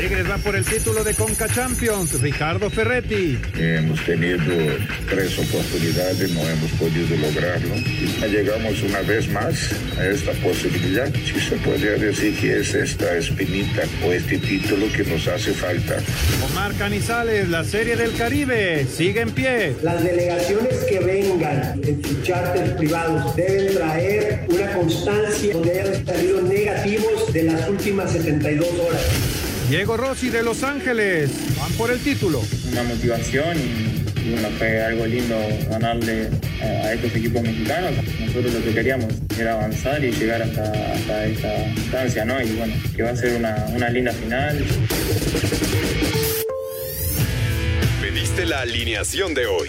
Tigres va por el título de Conca Champions. Ricardo Ferretti. Hemos tenido tres oportunidades, no hemos podido lograrlo. Llegamos una vez más a esta posibilidad. Si se podría decir que es esta espinita o este título que nos hace falta. Omar Canizales, la Serie del Caribe, sigue en pie. Las delegaciones que vengan en sus charters privados deben traer una constancia donde hayan salido negativos de las últimas 72 horas. Diego Rossi de Los Ángeles, van por el título. Una motivación y, bueno, fue algo lindo ganarle a, estos equipos mexicanos. Nosotros lo que queríamos era avanzar y llegar hasta, hasta esta instancia, ¿no? Y bueno, que va a ser una, una linda final. Pediste la alineación de hoy.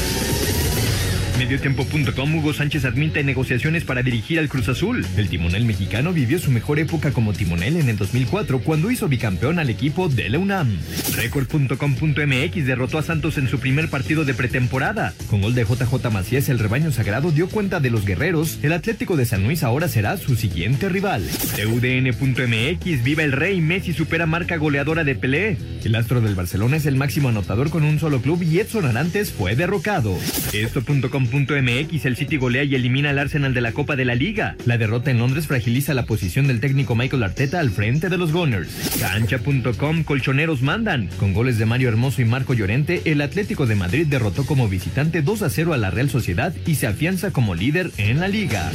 Mediotiempo.com Hugo Sánchez admite negociaciones para dirigir al Cruz Azul. El timonel mexicano vivió su mejor época como timonel en el 2004 cuando hizo bicampeón al equipo de la UNAM. Record.com.mx derrotó a Santos en su primer partido de pretemporada. Con gol de JJ Macías, el rebaño sagrado dio cuenta de los guerreros. El Atlético de San Luis ahora será su siguiente rival. TUDN.mx Viva el Rey, Messi supera marca goleadora de Pelé. El astro del Barcelona es el máximo anotador con un solo club y Edson Arantes fue derrocado. Esto.com El City golea y elimina al Arsenal de la Copa de la Liga. La derrota en Londres fragiliza la posición del técnico Michael Arteta al frente de los Gunners. Cancha.com, colchoneros mandan. Con goles de Mario Hermoso y Marco Llorente, el Atlético de Madrid derrotó como visitante 2 a 0 a la Real Sociedad y se afianza como líder en la liga.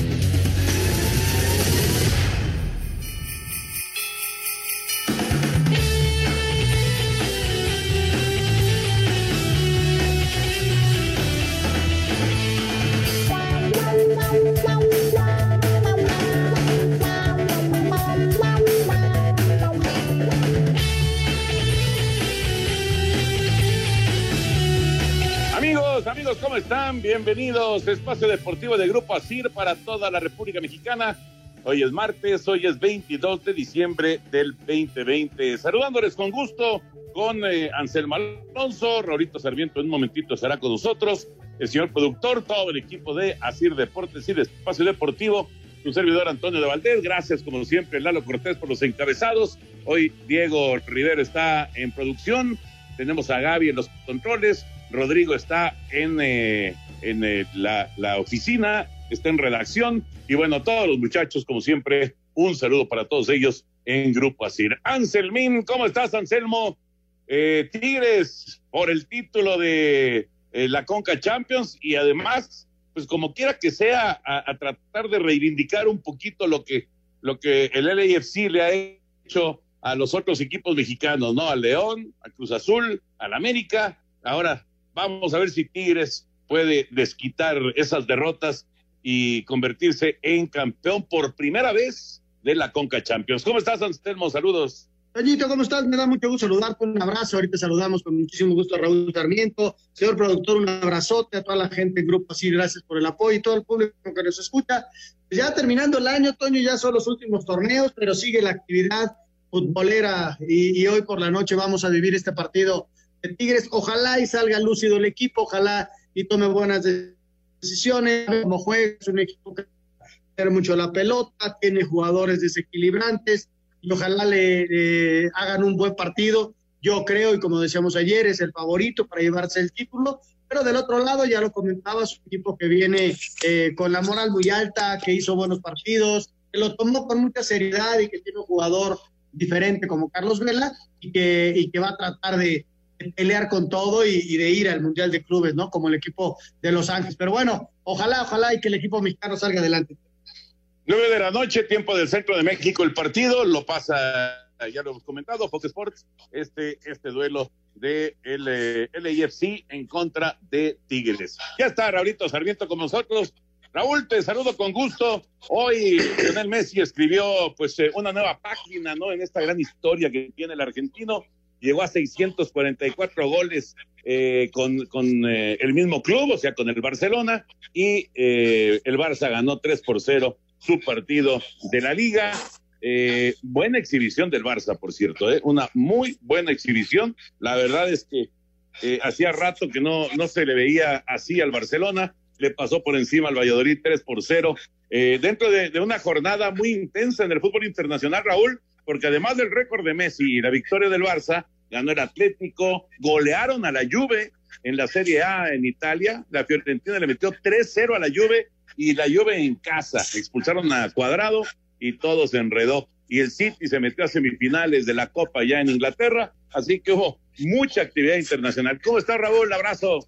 Bienvenidos. Espacio Deportivo de Grupo ASIR para toda la República Mexicana. Hoy es martes, hoy es 22 de diciembre del 2020. Saludándoles con gusto con eh, Anselmo Alonso, Raurito Sarmiento en un momentito estará con nosotros, el señor productor, todo el equipo de ASIR Deportes y de Espacio Deportivo, su servidor Antonio de Valdés. Gracias, como siempre, Lalo Cortés por los encabezados. Hoy Diego Rivero está en producción. Tenemos a Gaby en los controles. Rodrigo está en, eh, en eh, la, la oficina, está en redacción. Y bueno, todos los muchachos, como siempre, un saludo para todos ellos en Grupo Asir. Anselmín, ¿cómo estás, Anselmo? Eh, Tigres por el título de eh, la Conca Champions y además, pues como quiera que sea, a, a, tratar de reivindicar un poquito lo que, lo que el LAFC le ha hecho a los otros equipos mexicanos, ¿no? Al León, al Cruz Azul, al América. Ahora vamos a ver si Tigres puede desquitar esas derrotas y convertirse en campeón por primera vez de la Conca Champions. ¿Cómo estás, Anselmo? Saludos. Toñito, ¿cómo estás? Me da mucho gusto saludarte, un abrazo. Ahorita saludamos con muchísimo gusto a Raúl Sarmiento. Señor productor, un abrazote a toda la gente en Grupo Así, gracias por el apoyo y todo el público que nos escucha. Ya terminando el año, Toño, ya son los últimos torneos, pero sigue la actividad futbolera y, y hoy por la noche vamos a vivir este partido de Tigres. Ojalá y salga lúcido el equipo, ojalá y tome buenas decisiones, como juega, es un equipo que tiene mucho la pelota, tiene jugadores desequilibrantes y ojalá le, hagan un buen partido. Yo creo, y como decíamos ayer, es el favorito para llevarse el título, pero del otro lado, ya lo comentaba, es un equipo que viene eh, con la moral muy alta, que hizo buenos partidos, que lo tomó con mucha seriedad y que tiene un jugador diferente como Carlos Vela y que, y que va a tratar de pelear con todo y, de ir al Mundial de Clubes, ¿no? Como el equipo de Los Ángeles. Pero bueno, ojalá, ojalá y que el equipo mexicano salga adelante. Nueve de la noche, tiempo del centro de México, el partido lo pasa, ya lo hemos comentado, Fox Sports, este, este duelo de el, LAFC en contra de Tigres. Ya está Raulito Sarmiento con nosotros. Raúl, te saludo con gusto. Hoy Lionel Messi escribió pues eh, una nueva página, ¿no? En esta gran historia que tiene el argentino. Llegó a 644 goles eh, con, con eh, el mismo club, o sea, con el Barcelona, y eh, el Barça ganó 3 por 0 su partido de la liga. Eh, buena exhibición del Barça, por cierto, ¿eh? una muy buena exhibición. La verdad es que hacía rato que no, no se le veía así al Barcelona, le pasó por encima al Valladolid 3 por 0. Eh, dentro de, de, una jornada muy intensa en el fútbol internacional, Raúl, porque además del récord de Messi y la victoria del Barça, ganó el Atlético, golearon a la Juve en la Serie A en Italia, la Fiorentina le metió 3-0 a la Juve y la Juve en casa, expulsaron a Cuadrado y todo se enredó. Y el City se metió a semifinales de la Copa ya en Inglaterra, así que hubo mucha actividad internacional. ¿Cómo está Raúl? Abrazo.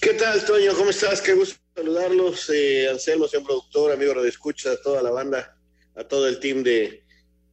¿Qué tal, Toño? ¿Cómo estás? Qué gusto saludarlos. Eh, Anselmo, señor productor, amigo de escucha, a toda la banda, a todo el team de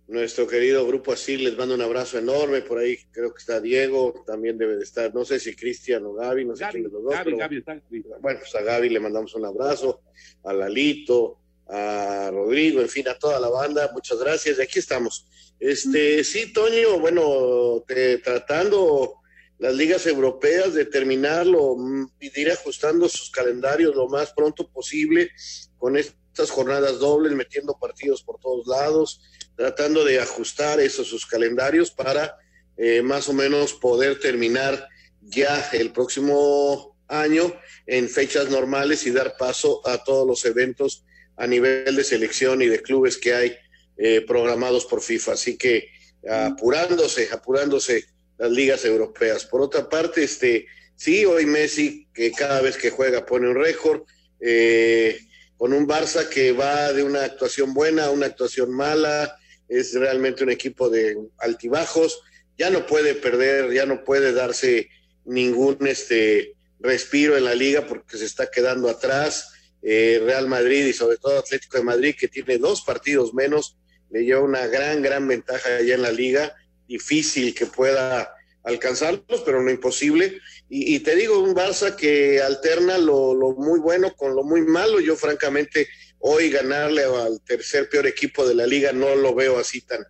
nuestro querido grupo así, les mando un abrazo enorme. Por ahí creo que está Diego, también debe de estar, no sé si Cristian o Gaby, no sé Gaby, quién de los dos. Gaby, pero, Gaby está- Bueno, pues a Gaby le mandamos un abrazo, a Lalito, a Rodrigo, en fin, a toda la banda, muchas gracias. Y aquí estamos. Este, sí, Toño, bueno, te- tratando las ligas europeas de terminarlo mm, y de ir ajustando sus calendarios lo más pronto posible con estas jornadas dobles, metiendo partidos por todos lados, tratando de ajustar esos sus calendarios para eh, más o menos poder terminar ya el próximo año en fechas normales y dar paso a todos los eventos a nivel de selección y de clubes que hay eh, programados por FIFA. Así que apurándose, apurándose las ligas europeas. Por otra parte, este, sí, hoy Messi, que cada vez que juega pone un récord, eh, con un Barça que va de una actuación buena a una actuación mala, es realmente un equipo de altibajos, ya no puede perder, ya no puede darse ningún este respiro en la liga porque se está quedando atrás. Eh, Real Madrid y sobre todo Atlético de Madrid, que tiene dos partidos menos, le lleva una gran, gran ventaja allá en la liga. Difícil que pueda alcanzarlos, pero no imposible. Y, y te digo, un Barça que alterna lo, lo muy bueno con lo muy malo. Yo, francamente, hoy ganarle al tercer peor equipo de la liga no lo veo así tan,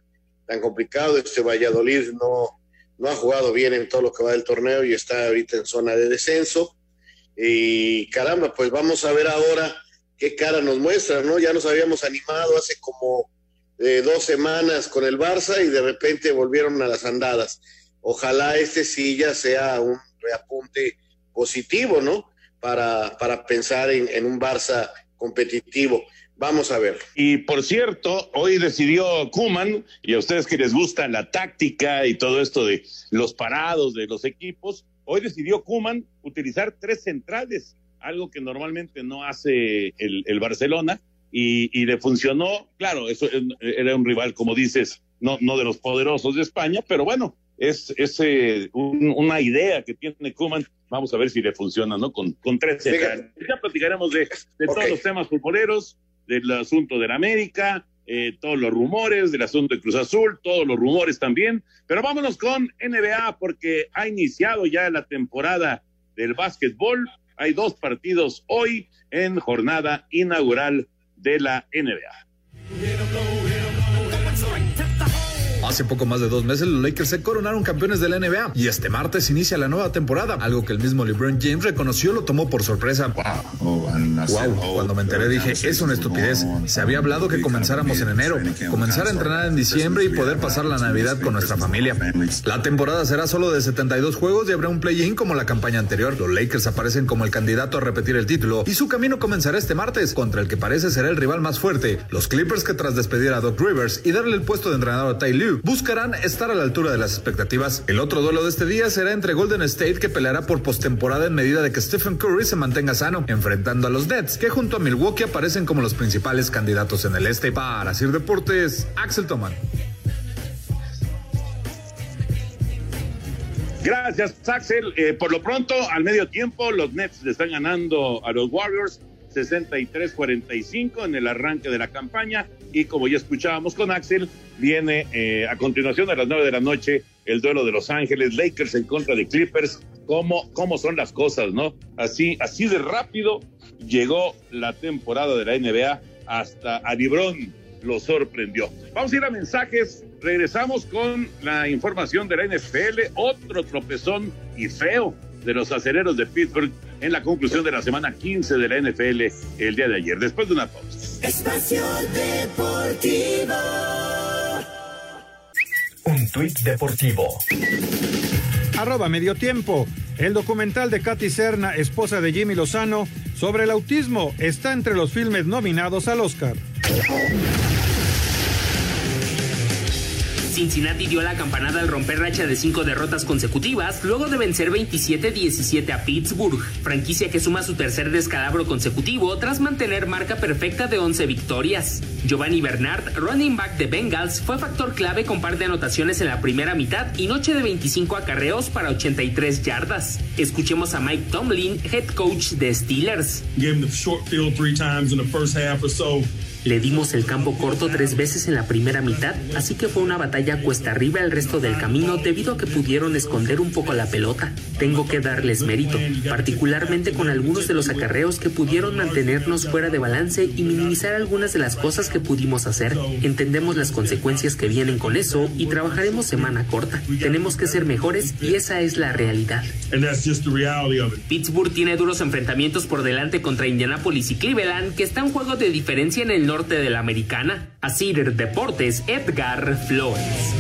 tan complicado. Este Valladolid no, no ha jugado bien en todo lo que va del torneo y está ahorita en zona de descenso. Y caramba, pues vamos a ver ahora qué cara nos muestra, ¿no? Ya nos habíamos animado hace como eh, dos semanas con el Barça y de repente volvieron a las andadas. Ojalá este sí ya sea un reapunte positivo, ¿no? Para, para pensar en, en un Barça competitivo. Vamos a ver. Y por cierto, hoy decidió Kuman, y a ustedes que les gusta la táctica y todo esto de los parados de los equipos, hoy decidió Kuman utilizar tres centrales, algo que normalmente no hace el, el Barcelona, y, y, le funcionó. Claro, eso era un rival, como dices, no, no de los poderosos de España, pero bueno, es, es eh, un, una idea que tiene Kuman. Vamos a ver si le funciona, ¿no? Con, con tres. Ya platicaremos de, de okay. todos los temas futboleros del asunto de la América, eh, todos los rumores del asunto de Cruz Azul, todos los rumores también. Pero vámonos con NBA porque ha iniciado ya la temporada del básquetbol. Hay dos partidos hoy en jornada inaugural de la NBA. Hace poco más de dos meses los Lakers se coronaron campeones de la NBA y este martes inicia la nueva temporada, algo que el mismo LeBron James reconoció lo tomó por sorpresa. Wow, cuando me enteré dije, es una estupidez. Se había hablado que comenzáramos en enero, comenzar a entrenar en diciembre y poder pasar la Navidad con nuestra familia. La temporada será solo de 72 juegos y habrá un play-in como la campaña anterior. Los Lakers aparecen como el candidato a repetir el título y su camino comenzará este martes contra el que parece será el rival más fuerte, los Clippers que tras despedir a Doc Rivers y darle el puesto de entrenador a Ty Lue, buscarán estar a la altura de las expectativas. El otro duelo de este día será entre Golden State que peleará por postemporada en medida de que Stephen Curry se mantenga sano, enfrentando a los Nets que junto a Milwaukee aparecen como los principales candidatos en el este. Para Sir Deportes, Axel Toman. Gracias, Axel. Eh, por lo pronto, al medio tiempo, los Nets le están ganando a los Warriors 63-45 en el arranque de la campaña. Y como ya escuchábamos con Axel, viene eh, a continuación a las 9 de la noche el duelo de Los Ángeles, Lakers en contra de Clippers. cómo, cómo son las cosas, ¿no? Así, así de rápido llegó la temporada de la NBA hasta a lo sorprendió. Vamos a ir a mensajes. Regresamos con la información de la NFL. Otro tropezón y feo de los aceleros de Pittsburgh en la conclusión de la semana 15 de la NFL el día de ayer, después de una pausa. Espacio Deportivo. Un tuit deportivo. Arroba medio tiempo. El documental de Katy Serna, esposa de Jimmy Lozano, sobre el autismo está entre los filmes nominados al Oscar. Cincinnati dio la campanada al romper racha de cinco derrotas consecutivas luego de vencer 27-17 a Pittsburgh, franquicia que suma su tercer descalabro consecutivo tras mantener marca perfecta de 11 victorias. Giovanni Bernard, running back de Bengals, fue factor clave con par de anotaciones en la primera mitad y noche de 25 acarreos para 83 yardas. Escuchemos a Mike Tomlin, head coach de Steelers. Le dimos el campo corto tres veces en la primera mitad, así que fue una batalla cuesta arriba el resto del camino debido a que pudieron esconder un poco la pelota. Tengo que darles mérito, particularmente con algunos de los acarreos que pudieron mantenernos fuera de balance y minimizar algunas de las cosas que pudimos hacer. Entendemos las consecuencias que vienen con eso y trabajaremos semana corta. Tenemos que ser mejores y esa es la realidad. Pittsburgh tiene duros enfrentamientos por delante contra Indianapolis y Cleveland, que está en juego de diferencia en el norte de la americana. Asir Deportes, Edgar Flores.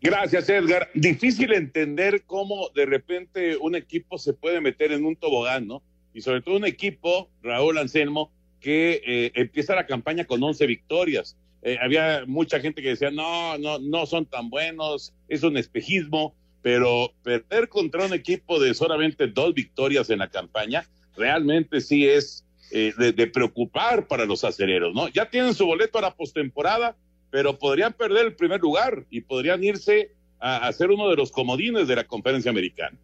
Gracias, Edgar. Difícil entender cómo de repente un equipo se puede meter en un tobogán, ¿no? Y sobre todo un equipo, Raúl Anselmo, que eh, empieza la campaña con 11 victorias. Eh, había mucha gente que decía, no, no, no son tan buenos, es un espejismo, pero perder contra un equipo de solamente dos victorias en la campaña, realmente sí es eh, de, preocupar para los aceleros, ¿no? Ya tienen su boleto a la postemporada, pero podrían perder el primer lugar y podrían irse a, a ser uno de los comodines de la conferencia americana.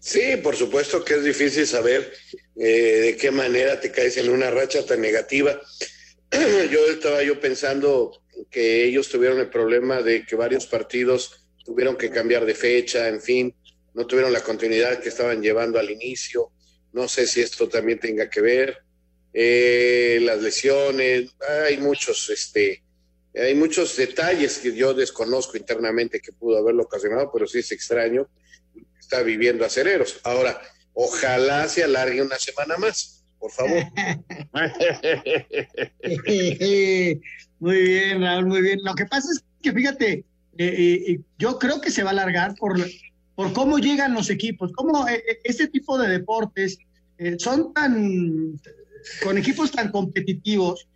Sí, por supuesto que es difícil saber eh, de qué manera te caes en una racha tan negativa. yo estaba yo pensando que ellos tuvieron el problema de que varios partidos tuvieron que cambiar de fecha, en fin, no tuvieron la continuidad que estaban llevando al inicio. No sé si esto también tenga que ver. Eh, las lesiones, hay muchos, este, hay muchos detalles que yo desconozco internamente que pudo haberlo ocasionado, pero sí es extraño. Está viviendo acereros. Ahora, ojalá se alargue una semana más, por favor. muy bien, Raúl, muy bien. Lo que pasa es que fíjate, eh, eh, yo creo que se va a alargar por, por cómo llegan los equipos, cómo este tipo de deportes eh, son tan, con equipos tan competitivos,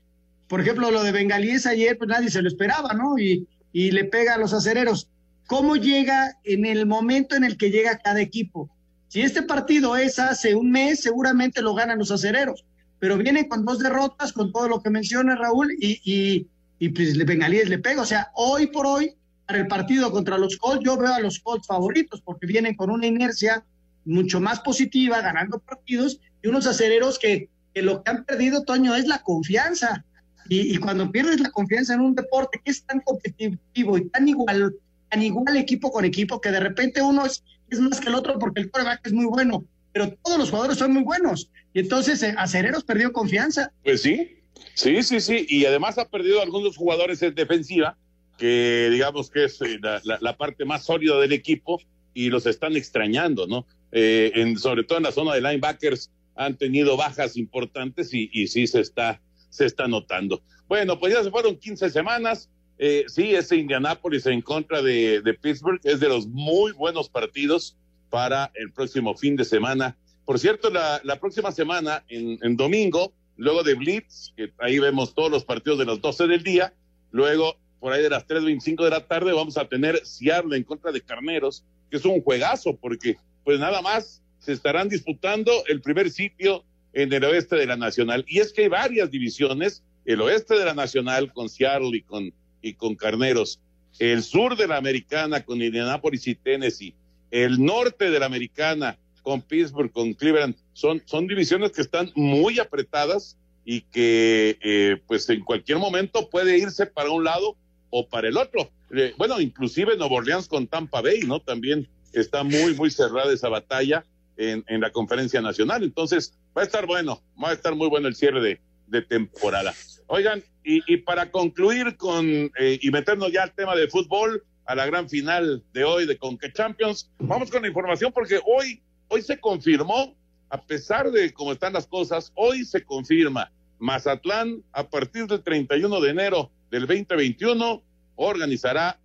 por ejemplo, lo de Bengalíes ayer, pues nadie se lo esperaba, ¿no? Y, y le pega a los acereros. ¿Cómo llega en el momento en el que llega cada equipo? Si este partido es hace un mes, seguramente lo ganan los acereros, pero viene con dos derrotas, con todo lo que menciona Raúl, y, y, y pues Bengalíes le pega. O sea, hoy por hoy, para el partido contra los Colts, yo veo a los Colts favoritos, porque vienen con una inercia mucho más positiva, ganando partidos, y unos acereros que, lo que han perdido, Toño, es la confianza. Y, cuando pierdes la confianza en un deporte que es tan competitivo y tan igual, tan igual equipo con equipo, que de repente uno es, es más que el otro porque el coreback es muy bueno, pero todos los jugadores son muy buenos. Y entonces eh, Acereros perdió confianza. Pues sí, sí, sí, sí. Y además ha perdido algunos jugadores en defensiva, que digamos que es eh, la parte más sólida del equipo, y los están extrañando, ¿no? Eh, en, sobre todo en la zona de linebackers, han tenido bajas importantes y, y sí se está, se está notando. Bueno, pues ya se fueron 15 semanas. Eh, sí, ese Indianápolis en contra de, de, Pittsburgh es de los muy buenos partidos para el próximo fin de semana. Por cierto, la, la próxima semana, en, en, domingo, luego de Blitz, que ahí vemos todos los partidos de las 12 del día, luego por ahí de las 3.25 de la tarde vamos a tener Seattle en contra de Carneros, que es un juegazo porque pues nada más se estarán disputando el primer sitio en el oeste de la Nacional. Y es que hay varias divisiones, el oeste de la Nacional con Seattle y con, y con Carneros, el sur de la Americana con Indianapolis y Tennessee, el norte de la Americana con Pittsburgh, con Cleveland, son, son divisiones que están muy apretadas y que eh, pues en cualquier momento puede irse para un lado o para el otro. Eh, bueno, inclusive Nueva Orleans con Tampa Bay, ¿no? También está muy, muy cerrada esa batalla en, en la conferencia nacional. Entonces, va a estar bueno, va a estar muy bueno el cierre de, de temporada. Oigan, y, y para concluir con eh, y meternos ya al tema de fútbol, a la gran final de hoy de Conque Champions, vamos con la información porque hoy, hoy se confirmó, a pesar de cómo están las cosas, hoy se confirma Mazatlán a partir del 31 de enero del 2021 organizará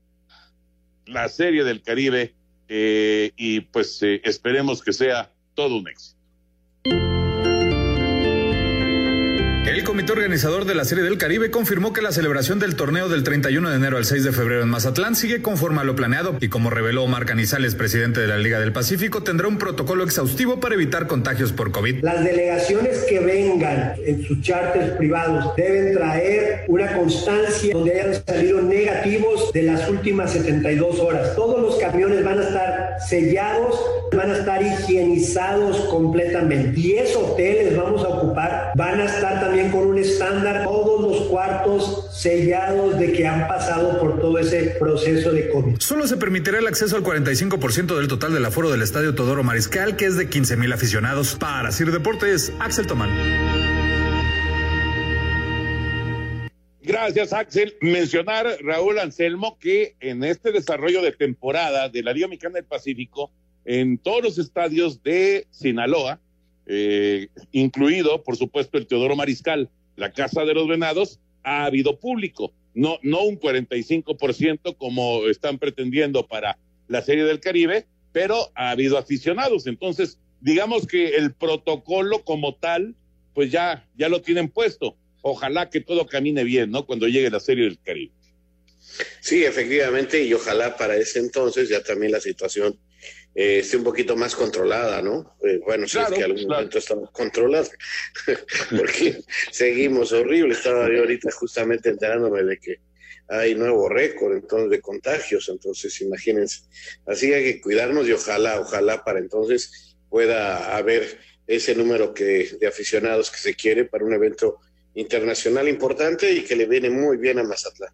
la Serie del Caribe eh, y pues eh, esperemos que sea todo un éxito. Comité organizador de la Serie del Caribe confirmó que la celebración del torneo del 31 de enero al 6 de febrero en Mazatlán sigue conforme a lo planeado y como reveló Omar Canizales, presidente de la Liga del Pacífico, tendrá un protocolo exhaustivo para evitar contagios por COVID. Las delegaciones que vengan en sus charters privados deben traer una constancia donde hayan salido negativos de las últimas 72 horas. Todos los camiones van a estar sellados, van a estar higienizados completamente. 10 hoteles vamos a ocupar, van a estar también con un estándar, todos los cuartos sellados de que han pasado por todo ese proceso de COVID. Solo se permitirá el acceso al 45% del total del aforo del estadio Todoro Mariscal, que es de 15 mil aficionados. Para Sir Deportes, Axel Tomán. Gracias, Axel. Mencionar, Raúl Anselmo, que en este desarrollo de temporada de la Liga Mexicana del Pacífico, en todos los estadios de Sinaloa, eh, incluido, por supuesto, el Teodoro Mariscal, la Casa de los Venados, ha habido público. No, no un 45% como están pretendiendo para la Serie del Caribe, pero ha habido aficionados. Entonces, digamos que el protocolo como tal, pues ya, ya lo tienen puesto. Ojalá que todo camine bien, ¿no? Cuando llegue la Serie del Caribe. Sí, efectivamente, y ojalá para ese entonces ya también la situación eh, esté un poquito más controlada, ¿no? Eh, bueno, si es que algún momento estamos controlados, porque seguimos horrible. Estaba yo ahorita justamente enterándome de que hay nuevo récord entonces de contagios, entonces imagínense. Así hay que cuidarnos y ojalá, ojalá para entonces pueda haber ese número que, de aficionados que se quiere para un evento internacional importante y que le viene muy bien a Mazatlán.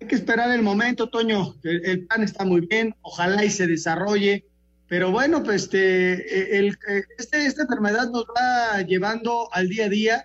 Hay que esperar el momento, Toño. El, el plan está muy bien, ojalá y se desarrolle. Pero bueno, pues este, el, este, esta enfermedad nos va llevando al día a día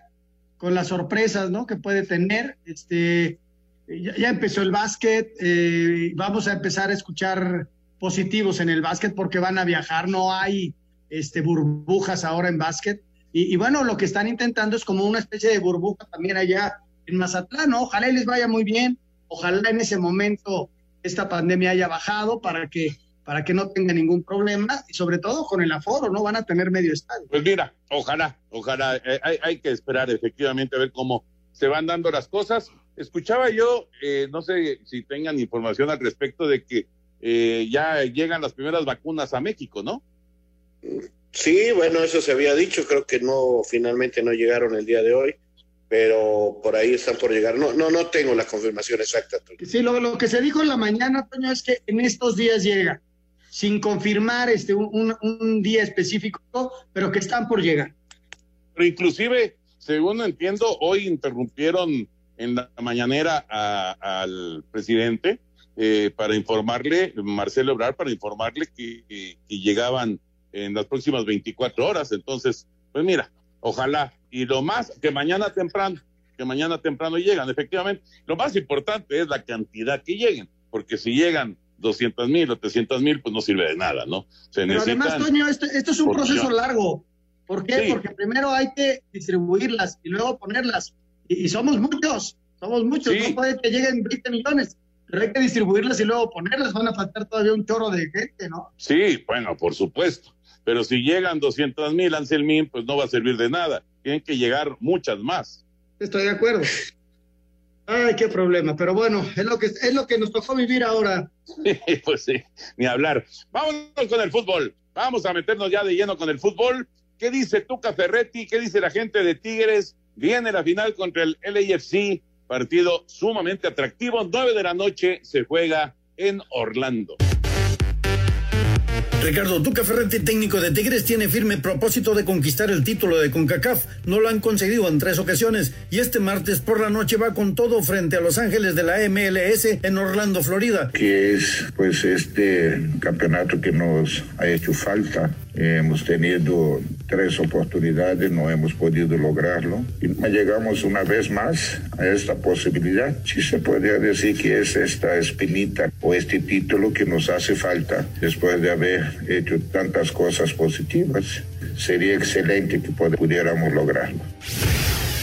con las sorpresas, ¿no? Que puede tener. Este, ya, ya empezó el básquet, eh, vamos a empezar a escuchar positivos en el básquet porque van a viajar, no hay este, burbujas ahora en básquet. Y, y, bueno, lo que están intentando es como una especie de burbuja también allá en Mazatlán, ¿no? Ojalá y les vaya muy bien, ojalá en ese momento esta pandemia haya bajado para que para que no tenga ningún problema y sobre todo con el aforo, no van a tener medio estadio. Pues mira, ojalá, ojalá, eh, hay, hay, que esperar efectivamente a ver cómo se van dando las cosas. Escuchaba yo, eh, no sé si tengan información al respecto de que eh, ya llegan las primeras vacunas a México, ¿no? Sí, bueno, eso se había dicho, creo que no, finalmente no llegaron el día de hoy, pero por ahí están por llegar. No, no, no tengo la confirmación exacta. Sí, lo, lo que se dijo en la mañana, Toño, es que en estos días llega, sin confirmar este un, un, un día específico, pero que están por llegar. Pero inclusive, según entiendo, hoy interrumpieron en la mañanera a, al presidente eh, para informarle, Marcelo Obrar, para informarle que, que, que llegaban en las próximas 24 horas. Entonces, pues mira, ojalá. Y lo más, que mañana temprano, que mañana temprano llegan, efectivamente. Lo más importante es la cantidad que lleguen, porque si llegan 200 mil o 300 mil, pues no sirve de nada, ¿no? Se Pero además, Toño, esto, esto es un proceso largo. ¿Por qué? Sí. Porque primero hay que distribuirlas y luego ponerlas. Y, y somos muchos, somos muchos. Sí. No puede que lleguen 20 millones pero hay que distribuirlas y luego ponerlas, van a faltar todavía un chorro de gente, ¿no? Sí, bueno, por supuesto. Pero si llegan 200 mil, Anselmín, pues no va a servir de nada. Tienen que llegar muchas más. Estoy de acuerdo. Ay, qué problema. Pero bueno, es lo que, es lo que nos tocó vivir ahora. pues sí, ni hablar. Vámonos con el fútbol. Vamos a meternos ya de lleno con el fútbol. ¿Qué dice Tuca Ferretti? ¿Qué dice la gente de Tigres? Viene la final contra el LAFC. Partido sumamente atractivo. Nueve de la noche se juega en Orlando. Ricardo Tuca Ferretti, técnico de Tigres, tiene firme propósito de conquistar el título de CONCACAF. No lo han conseguido en tres ocasiones y este martes por la noche va con todo frente a Los Ángeles de la MLS en Orlando, Florida. Que es pues este campeonato que nos ha hecho falta. Hemos tenido tres oportunidades, no hemos podido lograrlo. Y llegamos una vez más a esta posibilidad. Si se podría decir que es esta espinita o este título que nos hace falta después de haber hecho tantas cosas positivas. Sería excelente que pudiéramos lograrlo.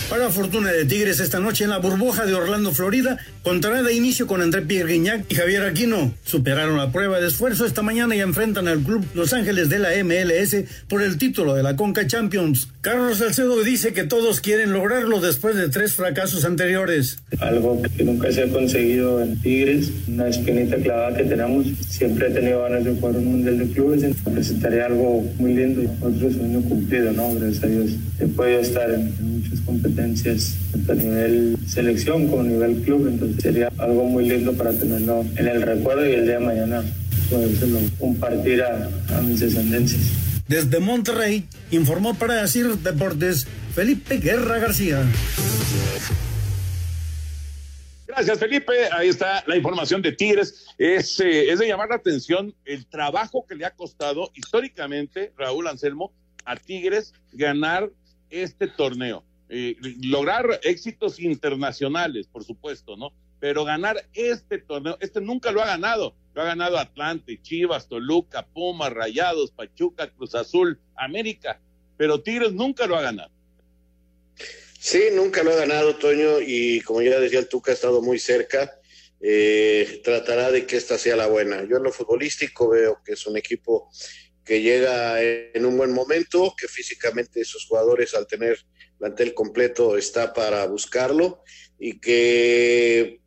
Para fortuna de Tigres esta noche en la burbuja de Orlando, Florida, contará de inicio con André Pierre Guignac y Javier Aquino. Superaron la prueba de esfuerzo esta mañana y enfrentan al club Los Ángeles de la MLS por el título de la Conca Champions. Carlos Salcedo dice que todos quieren lograrlo después de tres fracasos anteriores. Algo que nunca se ha conseguido en Tigres, una espinita clavada que tenemos. Siempre he tenido ganas de jugar un mundial de clubes. Presentaré algo muy lindo y otro sueño cumplido, ¿no? Gracias a Dios he podido estar en muchas competencias tanto a nivel selección como a nivel club, entonces sería algo muy lindo para tenerlo en el recuerdo y el día de mañana podérselo compartir a, a mis descendencias. Desde Monterrey, informó para decir Deportes Felipe Guerra García. Gracias, Felipe. Ahí está la información de Tigres. Es, eh, es de llamar la atención el trabajo que le ha costado históricamente, Raúl Anselmo, a Tigres ganar este torneo. Eh, lograr éxitos internacionales, por supuesto, ¿no? Pero ganar este torneo, este nunca lo ha ganado. Lo ha ganado Atlante, Chivas, Toluca, Pumas, Rayados, Pachuca, Cruz Azul, América. Pero Tigres nunca lo ha ganado. Sí, nunca lo ha ganado, Toño, y como ya decía el Tuca, ha estado muy cerca. Eh, tratará de que esta sea la buena. Yo en lo futbolístico veo que es un equipo que llega en un buen momento, que físicamente sus jugadores al tener plantel completo está para buscarlo y que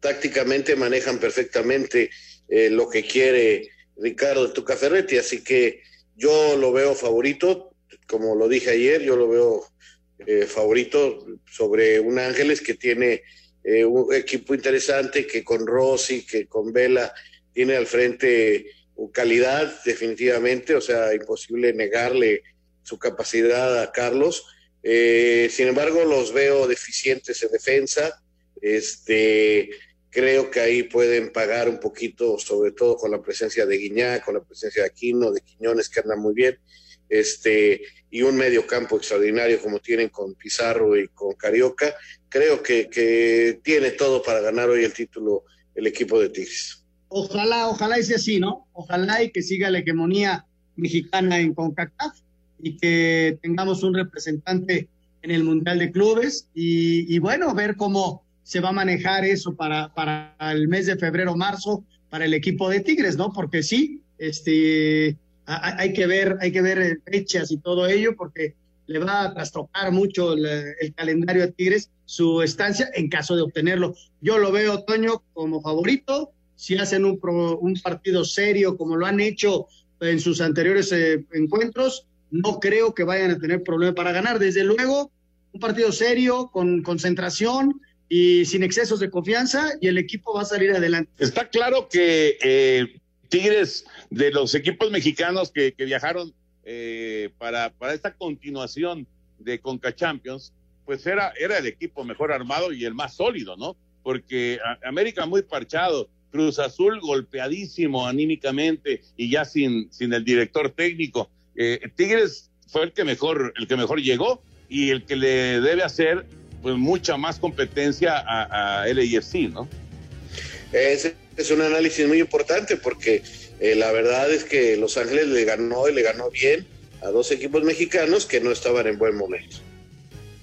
tácticamente manejan perfectamente eh, lo que quiere Ricardo Tuca Ferretti, así que yo lo veo favorito, como lo dije ayer, yo lo veo eh, favorito sobre un Ángeles que tiene eh, un equipo interesante, que con Rossi, que con Vela tiene al frente calidad definitivamente, o sea, imposible negarle su capacidad a Carlos eh, sin embargo, los veo deficientes en defensa. Este, creo que ahí pueden pagar un poquito, sobre todo con la presencia de Guiñá, con la presencia de Aquino, de Quiñones, que andan muy bien. Este, y un medio campo extraordinario como tienen con Pizarro y con Carioca. Creo que, tiene todo para ganar hoy el título el equipo de Tigres. Ojalá, ojalá sea así, ¿no? Ojalá y que siga la hegemonía mexicana en CONCACAF y que tengamos un representante en el Mundial de Clubes y, bueno, ver cómo se va a manejar eso para, para el mes de febrero, marzo, para el equipo de Tigres, ¿no? Porque sí, este, hay que ver, hay que ver fechas y todo ello, porque le va a trastocar mucho el, calendario de Tigres, su estancia, en caso de obtenerlo. Yo lo veo, Toño, como favorito. Si hacen un, un partido serio, como lo han hecho en sus anteriores eh, encuentros, no creo que vayan a tener problema para ganar. Desde luego, un partido serio, con concentración y sin excesos de confianza, y el equipo va a salir adelante. Está claro que eh, Tigres, de los equipos mexicanos que, viajaron eh, para, para esta continuación de Conca Champions, pues era, era el equipo mejor armado y el más sólido, ¿no? Porque América muy parchado, Cruz Azul golpeadísimo anímicamente y ya sin, sin el director técnico. Eh, Tigres fue el que mejor, el que mejor llegó y el que le debe hacer pues mucha más competencia a, a LAFC, ¿no? Es, es un análisis muy importante porque eh, la verdad es que Los Ángeles le ganó y le ganó bien a dos equipos mexicanos que no estaban en buen momento.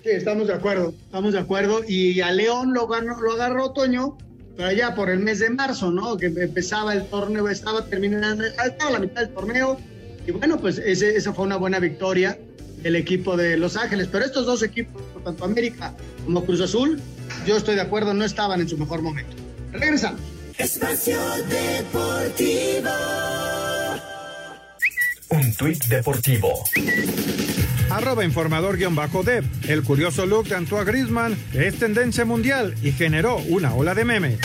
Sí, estamos de acuerdo, estamos de acuerdo. Y a León lo, ganó, lo agarró Toño, pero allá por el mes de marzo, ¿no? Que empezaba el torneo, estaba terminando, estaba la mitad del torneo, y bueno, pues ese, esa fue una buena victoria del equipo de Los Ángeles. Pero estos dos equipos, tanto América como Cruz Azul, yo estoy de acuerdo, no estaban en su mejor momento. Regresamos. Espacio Deportivo. Un tuit deportivo. Arroba informador guion bajo dev. El curioso look de Antoine Grisman es tendencia mundial y generó una ola de memes.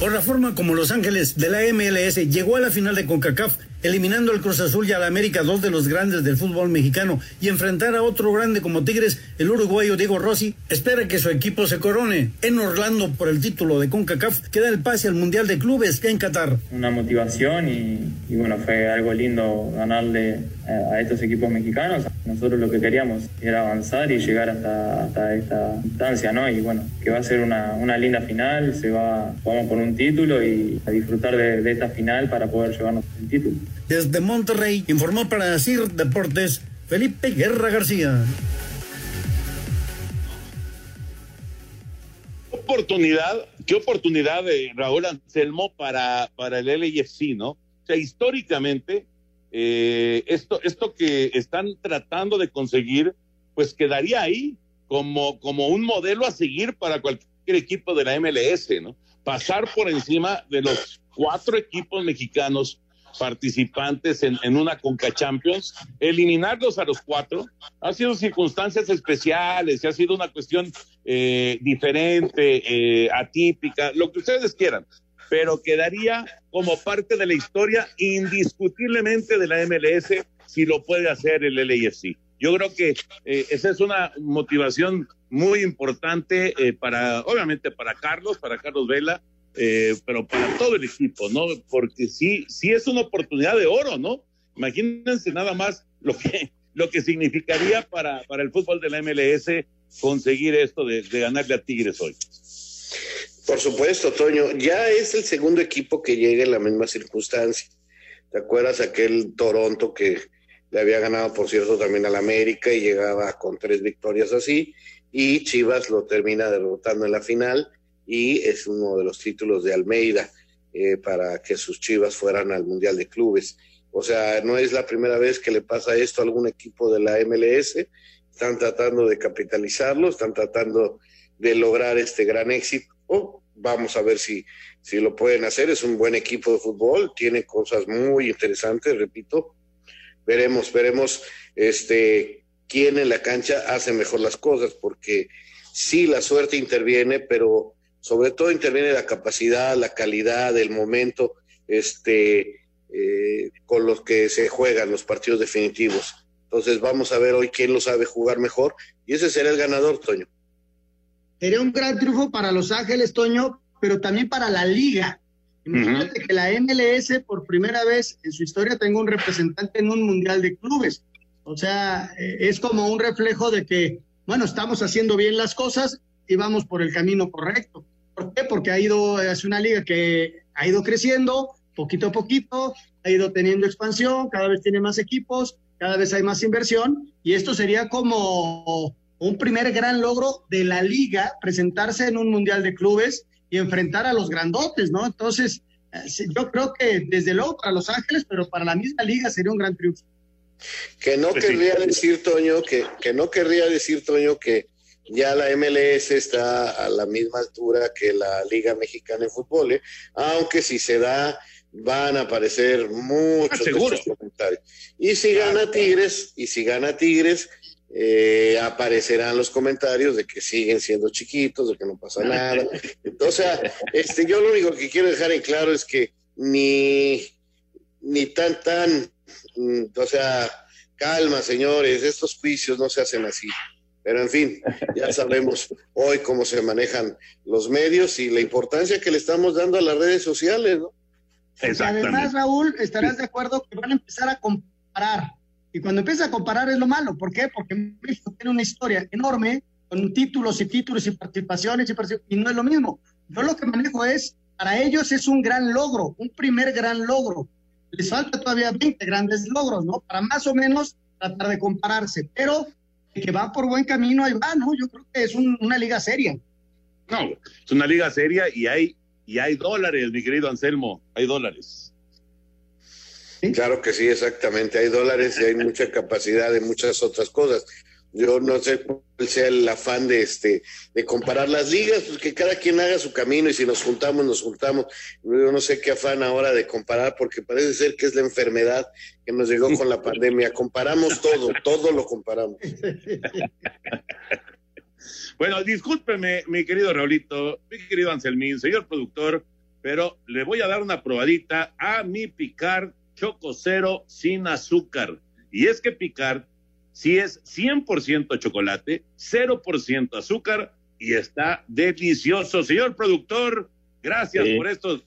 Por la forma como Los Ángeles de la MLS llegó a la final de CONCACAF, eliminando al Cruz Azul y al América, dos de los grandes del fútbol mexicano, y enfrentar a otro grande como Tigres, el uruguayo Diego Rossi, espera que su equipo se corone en Orlando por el título de CONCACAF, que da el pase al Mundial de Clubes en Qatar. Una motivación y, bueno, fue algo lindo ganarle a, estos equipos mexicanos. Nosotros lo que queríamos era avanzar y llegar hasta, esta instancia, ¿no? Y bueno, que va a ser una, una linda final, se va, vamos por un título y a disfrutar de, de esta final para poder llevarnos el título. Desde Monterrey informó para CIR Deportes Felipe Guerra García. oportunidad, qué oportunidad de Raúl Anselmo para, para el LAFC, ¿no? O sea, históricamente, eh, esto, esto que están tratando de conseguir, pues quedaría ahí como, como un modelo a seguir para cualquier equipo de la MLS, ¿no? Pasar por encima de los cuatro equipos mexicanos participantes en, una Conca Champions, eliminarlos a los cuatro, ha sido circunstancias especiales, ha sido una cuestión eh, diferente, eh, atípica, lo que ustedes quieran, pero quedaría como parte de la historia indiscutiblemente de la MLS si lo puede hacer el LAFC. Yo creo que eh, esa es una motivación muy importante eh, para, obviamente para Carlos, para Carlos Vela, eh, pero para todo el equipo, ¿no? Porque sí, sí es una oportunidad de oro, ¿no? Imagínense nada más lo que, lo que significaría para, para el fútbol de la MLS conseguir esto de, de ganarle a Tigres hoy. Por supuesto, Toño, ya es el segundo equipo que llega en la misma circunstancia. ¿Te acuerdas aquel Toronto que le había ganado, por cierto, también al América y llegaba con tres victorias así? Y Chivas lo termina derrotando en la final y es uno de los títulos de Almeida eh, para que sus Chivas fueran al Mundial de Clubes. O sea, no es la primera vez que le pasa esto a algún equipo de la MLS. Están tratando de capitalizarlo, están tratando de lograr este gran éxito. Oh, vamos a ver si, si lo pueden hacer. Es un buen equipo de fútbol, tiene cosas muy interesantes, repito. Veremos, veremos este, quién en la cancha hace mejor las cosas, porque sí la suerte interviene, pero sobre todo interviene la capacidad, la calidad, el momento, este, eh, con los que se juegan los partidos definitivos. Entonces vamos a ver hoy quién lo sabe jugar mejor y ese será el ganador, Toño. Sería un gran triunfo para Los Ángeles, Toño, pero también para la liga. Imagínate uh -huh. que la MLS por primera vez en su historia tenga un representante en un mundial de clubes. O sea, es como un reflejo de que, bueno, estamos haciendo bien las cosas y vamos por el camino correcto. ¿Por qué? Porque ha ido, es una liga que ha ido creciendo poquito a poquito, ha ido teniendo expansión, cada vez tiene más equipos, cada vez hay más inversión y esto sería como un primer gran logro de la liga, presentarse en un mundial de clubes y enfrentar a los grandotes, ¿no? Entonces, yo creo que desde luego para Los Ángeles, pero para la misma liga sería un gran triunfo. Que no pues querría sí. decir, Toño, que, que no querría decir, Toño, que ya la MLS está a la misma altura que la Liga Mexicana de Fútbol, ¿eh? aunque si se da, van a aparecer muchos ah, comentarios. Y si gana Tigres, y si gana Tigres, eh, aparecerán los comentarios de que siguen siendo chiquitos, de que no pasa nada. Entonces, este, yo lo único que quiero dejar en claro es que ni, ni tan, tan, mm, o sea, calma, señores, estos juicios no se hacen así. Pero en fin, ya sabemos hoy cómo se manejan los medios y la importancia que le estamos dando a las redes sociales, ¿no? Además, Raúl, estarás de acuerdo que van a empezar a comparar. Y cuando empieza a comparar es lo malo. ¿Por qué? Porque México tiene una historia enorme con títulos y títulos y participaciones y, participaciones, y no es lo mismo. Yo lo que manejo es, para ellos es un gran logro, un primer gran logro. Les falta todavía 20 grandes logros, ¿no? Para más o menos tratar de compararse. Pero que va por buen camino, ahí va, ¿no? Yo creo que es un, una liga seria. No, es una liga seria y hay, y hay dólares, mi querido Anselmo, hay dólares. ¿Sí? Claro que sí, exactamente, hay dólares y hay mucha capacidad de muchas otras cosas. Yo no sé cuál sea el afán de este de comparar las ligas, pues que cada quien haga su camino y si nos juntamos, nos juntamos. Yo no sé qué afán ahora de comparar, porque parece ser que es la enfermedad que nos llegó con la pandemia. Comparamos todo, todo lo comparamos. Bueno, discúlpeme, mi querido Raulito, mi querido Anselmín, señor productor, pero le voy a dar una probadita a mi Picard Choco Cero sin azúcar. Y es que Picard sí es 100% chocolate, 0% azúcar y está delicioso. Señor productor, gracias por estos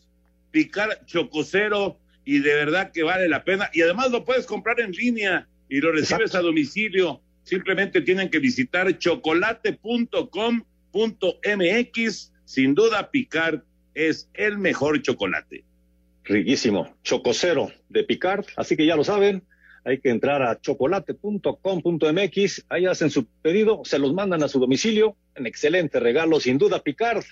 Picard Choco Cero y de verdad que vale la pena. Y además lo puedes comprar en línea y lo recibes a domicilio. Simplemente tienen que visitar chocolate.com.mx. Sin duda, Picard es el mejor chocolate. Riquísimo, chococero de Picard, así que ya lo saben, hay que entrar a chocolate.com.mx, ahí hacen su pedido, se los mandan a su domicilio, un excelente regalo, sin duda Picard,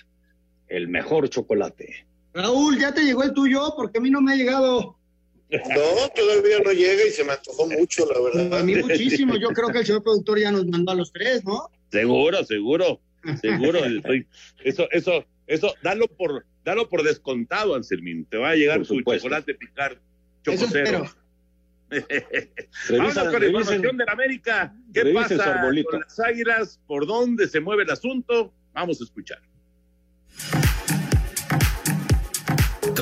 el mejor chocolate. Raúl, ¿ya te llegó el tuyo? Porque a mí no me ha llegado. No, todavía no llega y se me antojó mucho, la verdad. A mí muchísimo, yo creo que el señor productor ya nos mandó a los tres, ¿no? Seguro, seguro, seguro. eso, eso, eso, dalo por, dalo por descontado, Anselmín. Te va a llegar tu chocolate picar chococero. Vamos con la información de la América. ¿Qué pasa con las águilas? ¿Por dónde se mueve el asunto? Vamos a escuchar.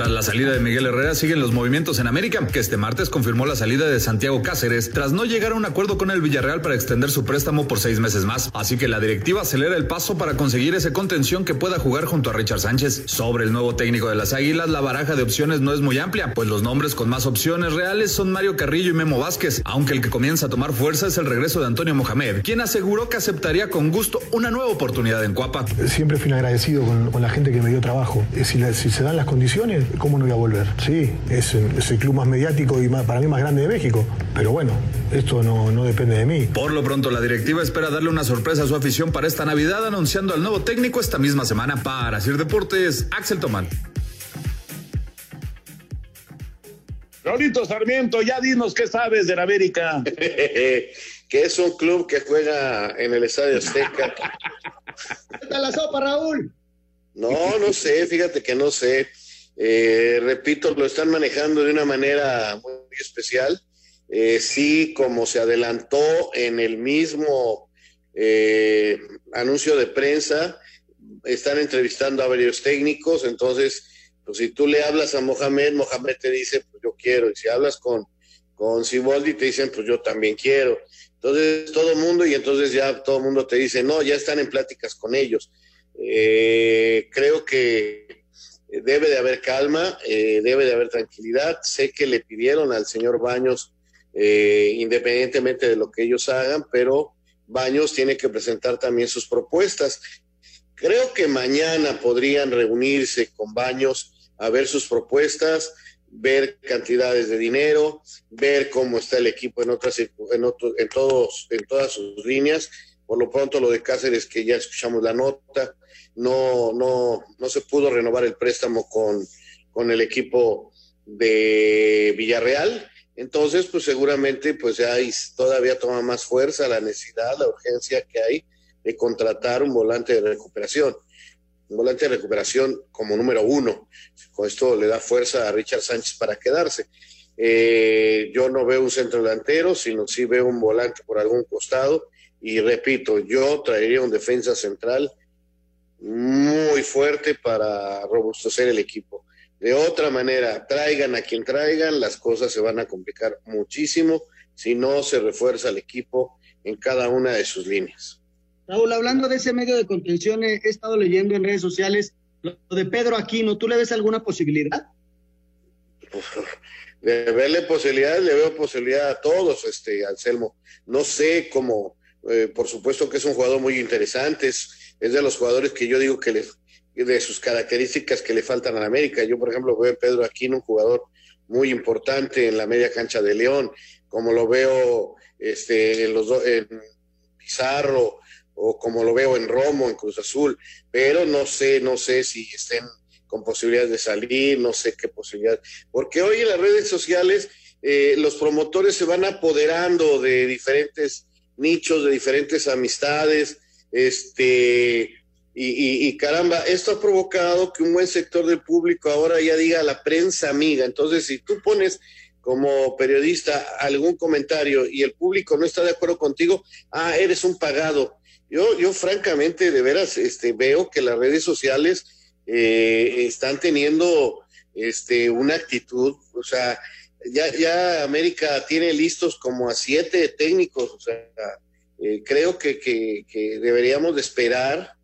Tras la salida de Miguel Herrera siguen los movimientos en América, que este martes confirmó la salida de Santiago Cáceres tras no llegar a un acuerdo con el Villarreal para extender su préstamo por seis meses más. Así que la directiva acelera el paso para conseguir ese contención que pueda jugar junto a Richard Sánchez. Sobre el nuevo técnico de las Águilas, la baraja de opciones no es muy amplia, pues los nombres con más opciones reales son Mario Carrillo y Memo Vázquez, aunque el que comienza a tomar fuerza es el regreso de Antonio Mohamed, quien aseguró que aceptaría con gusto una nueva oportunidad en Cuapa. Siempre fui agradecido con, la gente que me dio trabajo. Si, si se dan las condiciones, ¿cómo no voy a volver? Sí, es, el club más mediático y para mí más grande de México. Pero bueno, esto no, no depende de mí. Por lo pronto, la directiva espera darle una sorpresa a su afición para esta Navidad, anunciando al nuevo técnico esta misma semana. Para Sir Deportes, Axel Tomán. Raulito Sarmiento, ya dinos qué sabes de la América. que es un club que juega en el Estadio Azteca. ¿Qué tal la sopa, Raúl? No, no sé, fíjate que no sé. Eh, repito, lo están manejando de una manera muy especial. Eh, sí, como se adelantó en el mismo eh, anuncio de prensa, están entrevistando a varios técnicos, entonces, pues si tú le hablas a Mohamed, Mohamed te dice, pues yo quiero, y si hablas con, con Siboldi, te dicen, pues yo también quiero. Entonces, todo mundo, y entonces ya todo mundo te dice, no, ya están en pláticas con ellos. creo que debe de haber calma, eh, debe de haber tranquilidad. Sé que le pidieron al señor Baños, eh, independientemente de lo que ellos hagan, pero Baños tiene que presentar también sus propuestas. Creo que mañana podrían reunirse con Baños a ver sus propuestas, ver cantidades de dinero, ver cómo está el equipo en otras en, en todos en todas sus líneas. Por lo pronto lo de Cáceres que ya escuchamos la nota, no, no, no se pudo renovar el préstamo con, con el equipo de Villarreal. Entonces, pues seguramente pues ya todavía toma más fuerza la necesidad, la urgencia que hay de contratar un volante de recuperación. Un volante de recuperación como número uno. Con esto le da fuerza a Richard Sánchez para quedarse. Eh, yo no veo un centro delantero, sino sí veo un volante por algún costado. Y repito, yo traería un defensa central muy fuerte para robustecer el equipo. De otra manera, traigan a quien traigan, las cosas se van a complicar muchísimo si no se refuerza el equipo en cada una de sus líneas. Raúl, hablando de ese medio de contención, he estado leyendo en redes sociales lo de Pedro Aquino. ¿Tú le ves alguna posibilidad? De verle posibilidades, le veo posibilidad a todos, este Anselmo. No sé cómo, eh, por supuesto que es un jugador muy interesante, es es de los jugadores que yo digo que les, de sus características que le faltan a la América. Yo, por ejemplo, veo a Pedro Aquino, un jugador muy importante en la media cancha de León, como lo veo este, en, los en Pizarro o como lo veo en Romo, en Cruz Azul, pero no sé, no sé si estén con posibilidades de salir, no sé qué posibilidades, porque hoy en las redes sociales eh, los promotores se van apoderando de diferentes nichos, de diferentes amistades, este, y, caramba, esto ha provocado que un buen sector del público ahora ya diga la prensa amiga. Entonces, si tú pones como periodista algún comentario y el público no está de acuerdo contigo, ah, eres un pagado. Yo, yo francamente, de veras, este, veo que las redes sociales eh, están teniendo este, una actitud, o sea, ya, ya América tiene listos como a siete técnicos, o sea, eh, creo que, que, deberíamos de esperar,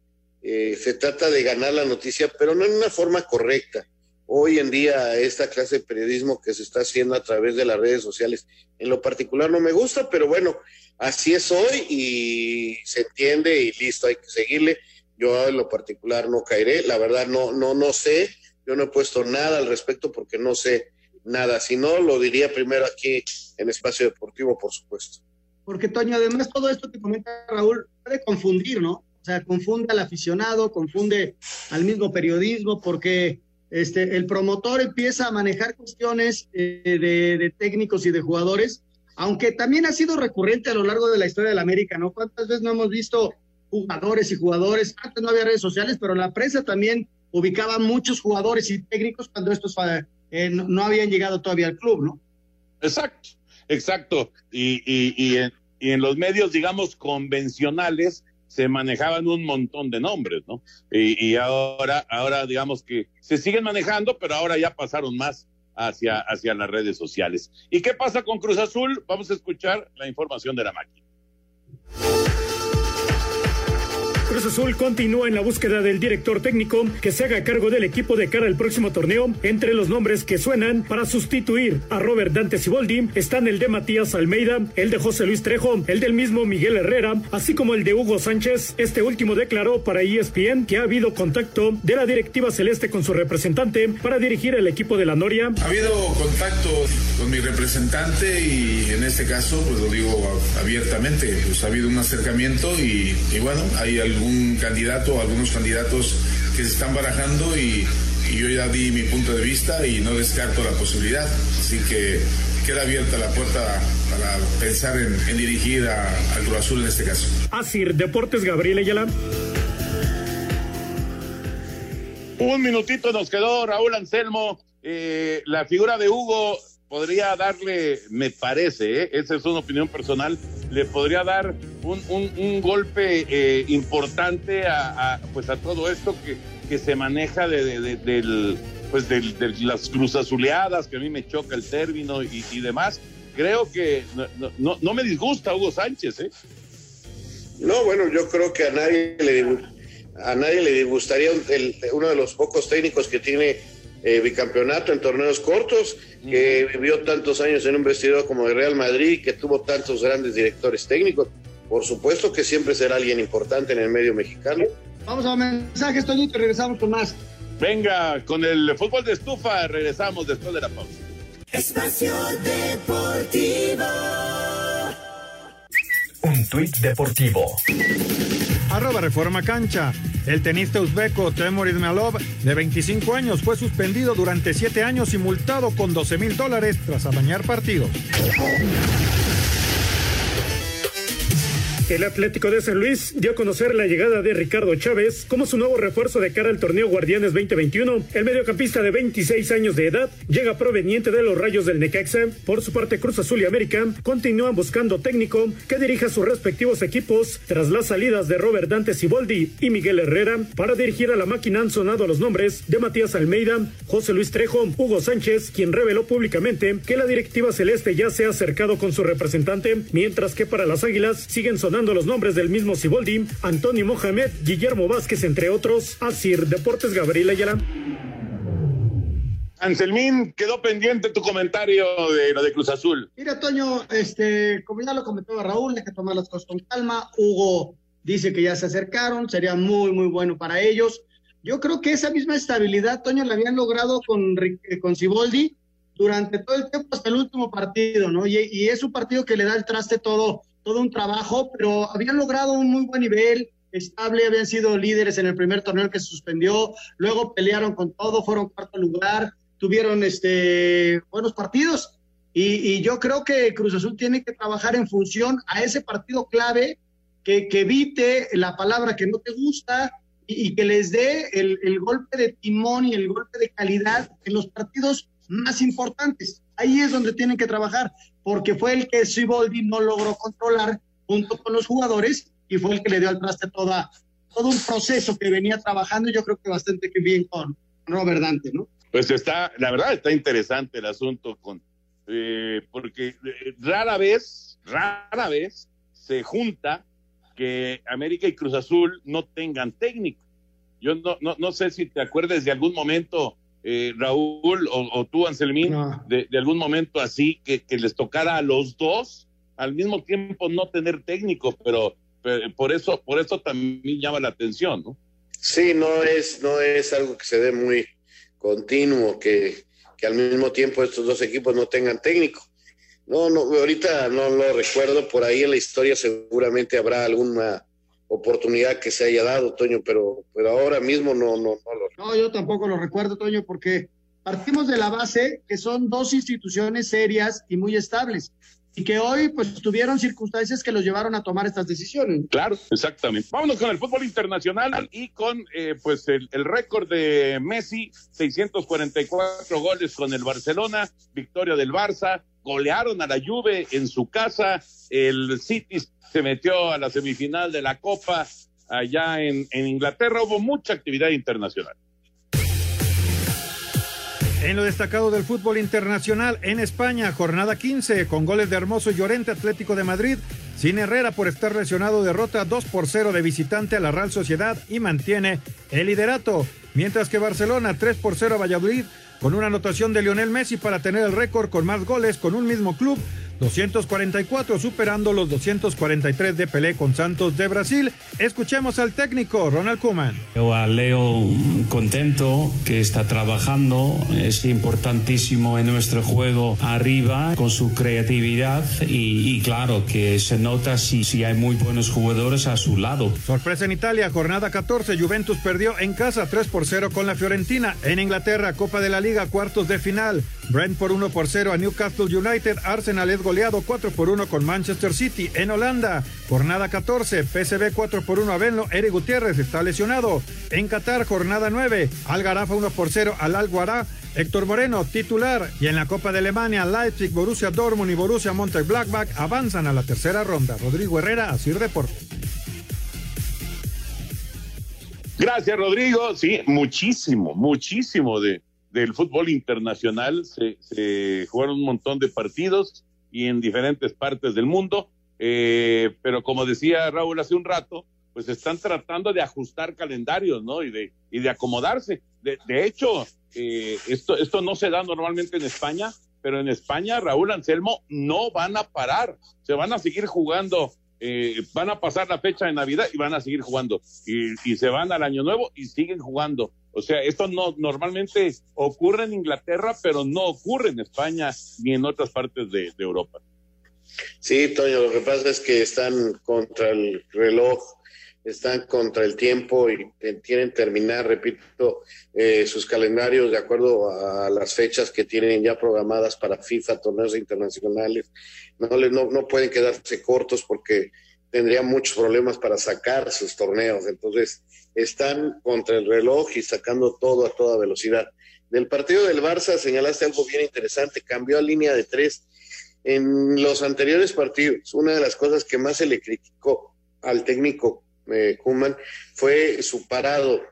eh, se trata de ganar la noticia, pero no en una forma correcta. Hoy en día esta clase de periodismo que se está haciendo a través de las redes sociales, en lo particular no me gusta, pero bueno, así es hoy y se entiende y listo, hay que seguirle. Yo en lo particular no caeré, la verdad no, no, no sé, yo no he puesto nada al respecto porque no sé nada, si no lo diría primero aquí en Espacio Deportivo, por supuesto. Porque Toño, además todo esto que comenta Raúl puede confundir, ¿no? O sea, confunde al aficionado, confunde al mismo periodismo, porque este, el promotor empieza a manejar cuestiones eh, de, técnicos y de jugadores, aunque también ha sido recurrente a lo largo de la historia de la América, ¿no? ¿Cuántas veces no hemos visto jugadores y jugadores? Antes no había redes sociales, pero la prensa también ubicaba muchos jugadores y técnicos cuando estos eh, no, no, habían llegado todavía al club, ¿no? Exacto, exacto. Y, y, y, en, y en los medios, digamos, convencionales, se manejaban un montón de nombres, ¿no? Y, y, ahora, ahora digamos que se siguen manejando, pero ahora ya pasaron más hacia, hacia las redes sociales. ¿Y qué pasa con Cruz Azul? Vamos a escuchar la información de la máquina. Cruz Azul continúa en la búsqueda del director técnico que se haga cargo del equipo de cara al próximo torneo. Entre los nombres que suenan para sustituir a Robert Dante Siboldi están el de Matías Almeida, el de José Luis Trejo, el del mismo Miguel Herrera, así como el de Hugo Sánchez. Este último declaró para ESPN que ha habido contacto de la directiva celeste con su representante para dirigir el equipo de la Noria. Ha habido contacto con mi representante y en este caso, pues lo digo abiertamente, pues ha habido un acercamiento y, y bueno, hay algún algún candidato, algunos candidatos que se están barajando y, y, yo ya di mi punto de vista y no descarto la posibilidad. Así que queda abierta la puerta para pensar en, en dirigir al Cruz Azul en este caso. Asir Deportes Gabriel Ayala. Un minutito nos quedó Raúl Anselmo. Eh, la figura de Hugo podría darle, me parece, ¿eh? esa es una opinión personal, le podría dar un, un, golpe eh, importante a, pues a todo esto que, que se maneja de, de, de, del, pues de, las cruzazuleadas, que a mí me choca el término y, y demás. Creo que no, no, no, me disgusta Hugo Sánchez. ¿eh? No, bueno, yo creo que a nadie le, a nadie le gustaría el, uno de los pocos técnicos que tiene eh, bicampeonato en torneos cortos, que vivió tantos años en un vestidor como de Real Madrid, que tuvo tantos grandes directores técnicos. Por supuesto que siempre será alguien importante en el medio mexicano. Vamos a mensajes, Toñito, y regresamos con más. Venga, con el fútbol de estufa, regresamos después de la pausa. Espacio Deportivo. Un tuit deportivo. Arroba Reforma Cancha. El tenista uzbeco Temur Ismailov, de 25 años, fue suspendido durante 7 años y multado con 12 mil dólares tras amañar partidos. El Atlético de San Luis dio a conocer la llegada de Ricardo Chávez como su nuevo refuerzo de cara al torneo Guardianes 2021. El mediocampista de 26 años de edad llega proveniente de los Rayos del Necaxa. Por su parte, Cruz Azul y América continúan buscando técnico que dirija sus respectivos equipos tras las salidas de Robert Dante Siboldi y Miguel Herrera. Para dirigir a la máquina han sonado los nombres de Matías Almeida, José Luis Trejo, Hugo Sánchez, quien reveló públicamente que la directiva celeste ya se ha acercado con su representante, mientras que para las Águilas siguen sonando los nombres del mismo Siboldi, Antonio Mohamed, Guillermo Vázquez, entre otros. Asir Deportes Gabriel Ayala. Anselmín, quedó pendiente tu comentario de lo de Cruz Azul. Mira, Toño, este, como ya lo comentaba Raúl, hay que tomar las cosas con calma. Hugo dice que ya se acercaron, sería muy, muy bueno para ellos. Yo creo que esa misma estabilidad, Toño, la habían logrado con, con Siboldi durante todo el tiempo hasta el último partido, ¿no? Y, y es un partido que le da el traste todo todo un trabajo, pero habían logrado un muy buen nivel estable, habían sido líderes en el primer torneo que se suspendió, luego pelearon con todo, fueron cuarto lugar, tuvieron este buenos partidos y, y yo creo que Cruz Azul tiene que trabajar en función a ese partido clave que, que evite la palabra que no te gusta y, y que les dé el, el golpe de timón y el golpe de calidad en los partidos más importantes. Ahí es donde tienen que trabajar, porque fue el que Siboldi no logró controlar junto con los jugadores y fue el que le dio al traste toda, todo un proceso que venía trabajando yo creo que bastante bien con Robert Dante, ¿no? Pues está, la verdad está interesante el asunto con, eh, porque eh, rara vez, rara vez se junta que América y Cruz Azul no tengan técnico. Yo no, no, no sé si te acuerdas de algún momento, eh, Raúl o, tú, Anselmín, de, algún momento así que, que, les tocara a los dos al mismo tiempo no tener técnico, pero, por eso, por eso también llama la atención, ¿no? Sí, no es, no es algo que se dé muy continuo, que, que al mismo tiempo estos dos equipos no tengan técnico. No, no, ahorita no lo recuerdo, por ahí en la historia seguramente habrá alguna oportunidad que se haya dado, Toño, pero, pero ahora mismo no, no, no lo No, yo tampoco lo recuerdo, Toño, porque partimos de la base que son dos instituciones serias y muy estables y que hoy pues tuvieron circunstancias que los llevaron a tomar estas decisiones. Claro, exactamente. Vámonos con el fútbol internacional y con eh, pues el, el récord de Messi, 644 goles con el Barcelona, victoria del Barça, golearon a la Juve en su casa, el City se metió a la semifinal de la Copa allá en, Inglaterra, hubo mucha actividad internacional. En lo destacado del fútbol internacional en España, jornada 15, con goles de Hermoso Llorente Atlético de Madrid, sin Herrera por estar lesionado derrota 2 por 0 de visitante a la Real Sociedad y mantiene el liderato, mientras que Barcelona 3 por 0 a Valladolid con una anotación de Lionel Messi para tener el récord con más goles con un mismo club 244, superando los 243 de Pelé con Santos de Brasil. Escuchemos al técnico Ronald Koeman. Yo a Leo contento que está trabajando, es importantísimo en nuestro juego arriba con su creatividad y, claro que se nota si, si hay muy buenos jugadores a su lado. Sorpresa en Italia, jornada 14, Juventus perdió en casa 3 por 0 con la Fiorentina. En Inglaterra, Copa de la Liga, cuartos de final. Brentford 1 por 0 a Newcastle United, Arsenal es goleado 4 por 1 con Manchester City. En Holanda, jornada 14, PSV 4 por 1 a Benlo, Eric Gutiérrez está lesionado. En Qatar, jornada 9, Algarafa 1 por 0 al Alguará, Héctor Moreno, titular. Y en la Copa de Alemania, Leipzig, Borussia Dortmund y Borussia Mönchengladbach avanzan a la tercera ronda. Rodrigo Herrera, así Deporte. Gracias, Rodrigo. Sí, muchísimo, muchísimo de, del fútbol internacional. Se, jugaron un montón de partidos y en diferentes partes del mundo. Eh, pero como decía Raúl hace un rato, pues están tratando de ajustar calendarios, ¿no? Y de, y de acomodarse. De, hecho, eh, esto, esto no se da normalmente en España, pero en España, Raúl Anselmo, no van a parar. Se van a seguir jugando eh, van a pasar la fecha de Navidad y van a seguir jugando. Y, se van al Año Nuevo y siguen jugando. O sea, esto no normalmente ocurre en Inglaterra, pero no ocurre en España ni en otras partes de, Europa. Sí, Toño, lo que pasa es que están contra el reloj, están contra el tiempo y tienen terminar, repito, eh, sus calendarios de acuerdo a las fechas que tienen ya programadas para FIFA, torneos internacionales. No, no, no pueden quedarse cortos porque tendrían muchos problemas para sacar sus torneos. Entonces, están contra el reloj y sacando todo a toda velocidad. Del partido del Barça señalaste algo bien interesante, cambió a línea de tres. En los anteriores partidos, una de las cosas que más se le criticó al técnico eh, Kuman fue su parado,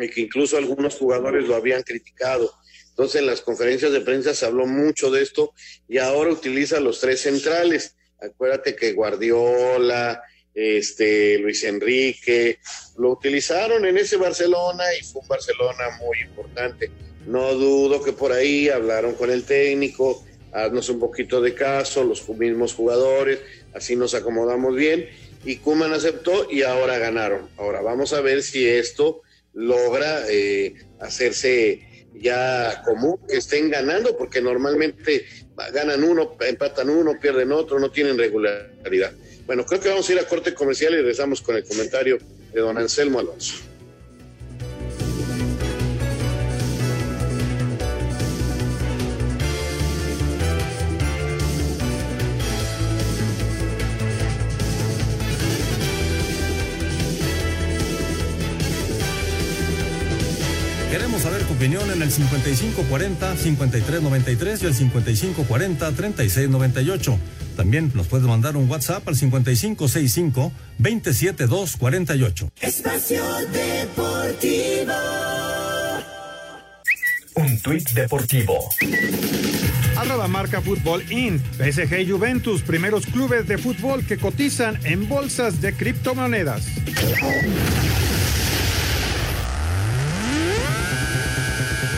y que incluso algunos jugadores lo habían criticado. Entonces en las conferencias de prensa se habló mucho de esto y ahora utiliza los tres centrales. Acuérdate que Guardiola, este, Luis Enrique, lo utilizaron en ese Barcelona y fue un Barcelona muy importante. No dudo que por ahí hablaron con el técnico, haznos un poquito de caso, los mismos jugadores, así nos acomodamos bien. Y Kuman aceptó y ahora ganaron. Ahora vamos a ver si esto logra eh, hacerse ya común, que estén ganando, porque normalmente ganan uno, empatan uno, pierden otro, no tienen regularidad. Bueno, creo que vamos a ir a corte comercial y regresamos con el comentario de don Anselmo Alonso. Opinión en el 5540-5393 y el 5540-3698. También nos puedes mandar un WhatsApp al 5565 27248. Espacio Deportivo. Un tuit deportivo. Arroba marca Fútbol In. PSG y Juventus, primeros clubes de fútbol que cotizan en bolsas de criptomonedas.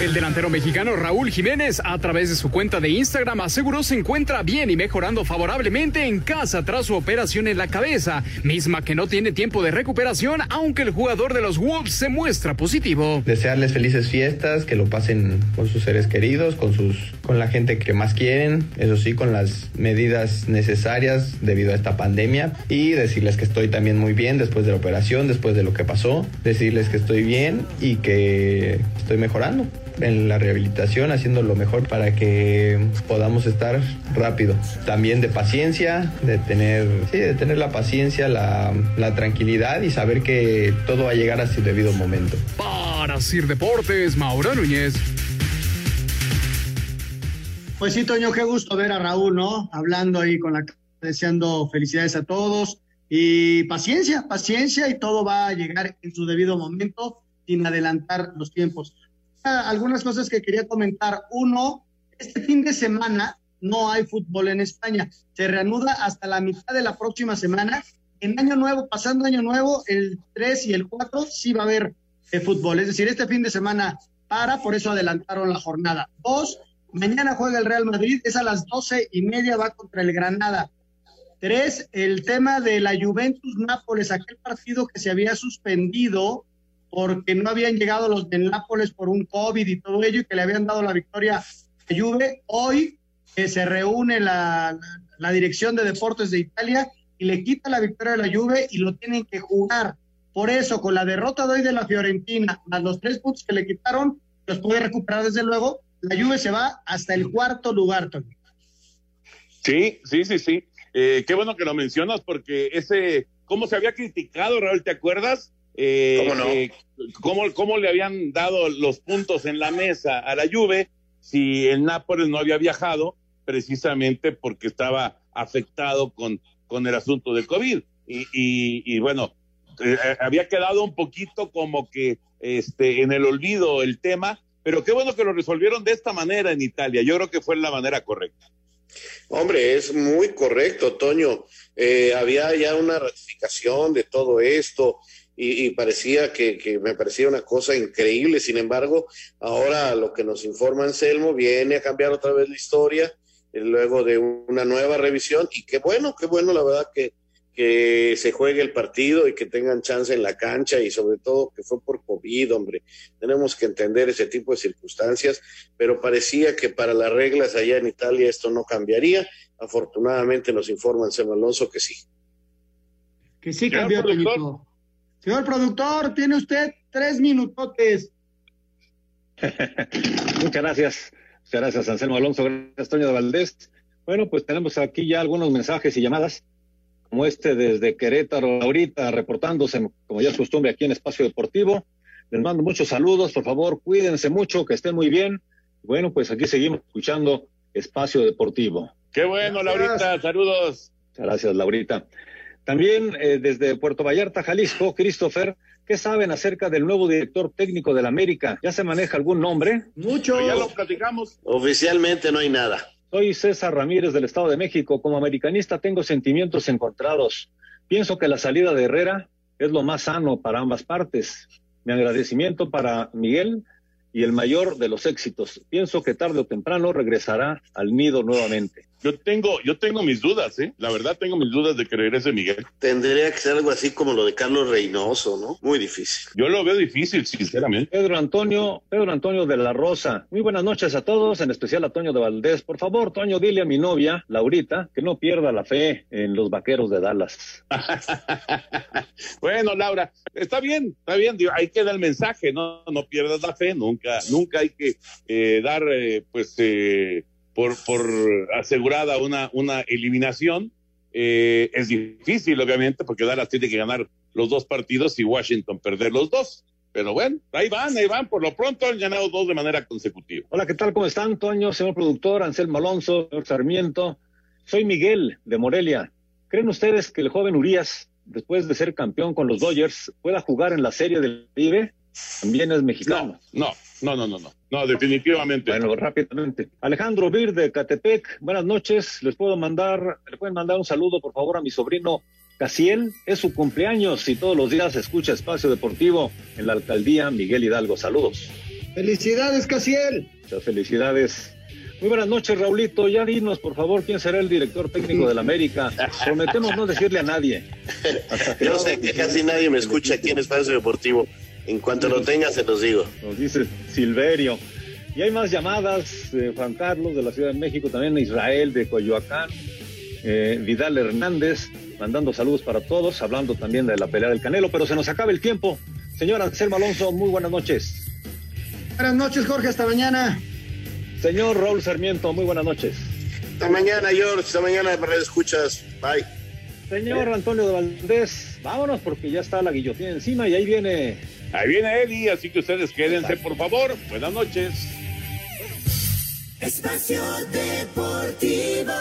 El delantero mexicano Raúl Jiménez, a través de su cuenta de Instagram, aseguró se encuentra bien y mejorando favorablemente en casa tras su operación en la cabeza, misma que no tiene tiempo de recuperación, aunque el jugador de los Wolves se muestra positivo. Desearles felices fiestas, que lo pasen con sus seres queridos, con sus, con la gente que más quieren, eso sí, con las medidas necesarias debido a esta pandemia. Y decirles que estoy también muy bien después de la operación, después de lo que pasó, decirles que estoy bien y que estoy mejorando en la rehabilitación, haciendo lo mejor para que podamos estar rápido. También de paciencia, de tener, sí, de tener la paciencia, la, la tranquilidad y saber que todo va a llegar a su debido momento. Para Sir Deportes, Mauro Núñez. Pues sí, Toño, qué gusto ver a Raúl, ¿no? Hablando ahí con la deseando felicidades a todos y paciencia, paciencia y todo va a llegar en su debido momento sin adelantar los tiempos algunas cosas que quería comentar. Uno, este fin de semana no hay fútbol en España. Se reanuda hasta la mitad de la próxima semana. En Año Nuevo, pasando Año Nuevo, el 3 y el 4 sí va a haber eh, fútbol. Es decir, este fin de semana para, por eso adelantaron la jornada. Dos, mañana juega el Real Madrid, es a las doce y media, va contra el Granada. Tres, el tema de la Juventus Nápoles, aquel partido que se había suspendido porque no habían llegado los de Nápoles por un COVID y todo ello y que le habían dado la victoria a Juve. Hoy que se reúne la, la, dirección de deportes de Italia y le quita la victoria a la Juve y lo tienen que jugar. Por eso, con la derrota de hoy de la Fiorentina, más los tres puntos que le quitaron, los puede recuperar desde luego. La Juve se va hasta el cuarto lugar, Tony. Sí, sí, sí, sí. Eh, qué bueno que lo mencionas porque ese, ¿cómo se había criticado, Raúl? ¿Te acuerdas? Eh, ¿Cómo, no? eh, cómo, le habían dado los puntos en la mesa a la Juve si el Nápoles no había viajado precisamente porque estaba afectado con, con el asunto del COVID. Y, y, bueno, eh, había quedado un poquito como que este, en el olvido el tema, pero qué bueno que lo resolvieron de esta manera en Italia. Yo creo que fue la manera correcta. Hombre, es muy correcto, Toño. Eh, había ya una ratificación de todo esto y, parecía que, me parecía una cosa increíble. Sin embargo, ahora lo que nos informa Anselmo viene a cambiar otra vez la historia eh, luego de una nueva revisión y qué bueno, qué bueno la verdad que, que se juegue el partido y que tengan chance en la cancha y sobre todo que fue por COVID, hombre. Tenemos que entender ese tipo de circunstancias, pero parecía que para las reglas allá en Italia esto no cambiaría. Afortunadamente nos informa Anselmo Alonso que sí. Que sí cambió, Toñito. Señor productor, tiene usted tres minutotes. Muchas gracias. Muchas gracias, Anselmo Alonso. Gracias, Toño de Valdés. Bueno, pues tenemos aquí ya algunos mensajes y llamadas, como este desde Querétaro, ahorita reportándose, como ya es costumbre, aquí en Espacio Deportivo. Les mando muchos saludos, por favor, cuídense mucho, que estén muy bien. Bueno, pues aquí seguimos escuchando Espacio Deportivo. Qué bueno, Laurita, saludos. Muchas gracias, Laurita. También eh, desde Puerto Vallarta, Jalisco, Christopher, ¿qué saben acerca del nuevo director técnico del América? ¿Ya se maneja algún nombre? Mucho. ya lo platicamos. Oficialmente no hay nada. Soy César Ramírez del Estado de México. Como americanista tengo sentimientos encontrados. Pienso que la salida de Herrera es lo más sano para ambas partes. Mi agradecimiento para Miguel y el mayor de los éxitos. Pienso que tarde o temprano regresará al nido nuevamente. Yo tengo, yo tengo mis dudas, ¿eh? La verdad tengo mis dudas de que regrese Miguel. Tendría que ser algo así como lo de Carlos Reynoso, ¿no? Muy difícil. Yo lo veo difícil, sinceramente. Pedro Antonio, Pedro Antonio de la Rosa. Muy buenas noches a todos, en especial a Toño de Valdés. Por favor, Toño, dile a mi novia, Laurita, que no pierda la fe en los vaqueros de Dallas. bueno, Laura, está bien, está bien, ahí queda el mensaje, no, no pierdas la fe, nunca, nunca hay que eh, dar, eh, pues, eh, por, por asegurada una, una eliminación. Eh, es difícil, obviamente, porque Dallas tiene que ganar los dos partidos y Washington perder los dos. Pero bueno, ahí van, ahí van. Por lo pronto han ganado dos de manera consecutiva. Hola, ¿qué tal? ¿Cómo están, Toño, señor productor, Anselmo Alonso, señor Sarmiento, Soy Miguel de Morelia. ¿Creen ustedes que el joven Urias, después de ser campeón con los Dodgers, pueda jugar en la serie del Caribe? También es mexicano. No, no, no, no, no. No, definitivamente. Bueno, rápidamente. Alejandro Vir de Catepec, buenas noches. Les puedo mandar, le pueden mandar un saludo, por favor, a mi sobrino Casiel. Es su cumpleaños y todos los días escucha Espacio Deportivo en la alcaldía Miguel Hidalgo. Saludos. Felicidades, Casiel. Muchas felicidades. Muy buenas noches, Raulito. Ya dinos, por favor, quién será el director técnico del América. Prometemos no decirle a nadie. Yo sé que casi nadie me escucha aquí en Espacio Deportivo. En cuanto lo tenga, se los digo. Nos dice Silverio. Y hay más llamadas, Juan Carlos de la Ciudad de México, también Israel de Coyoacán, eh, Vidal Hernández, mandando saludos para todos, hablando también de la pelea del Canelo, pero se nos acaba el tiempo. Señor Anselmo Alonso, muy buenas noches. Buenas noches, Jorge, hasta mañana. Señor Raúl Sarmiento, muy buenas noches. Hasta mañana, George. Hasta mañana, para escuchas. Bye. Señor Antonio de Valdés, vámonos porque ya está la guillotina encima y ahí viene. Ahí viene Eli, así que ustedes quédense, por favor. Buenas noches. Espacio Deportivo.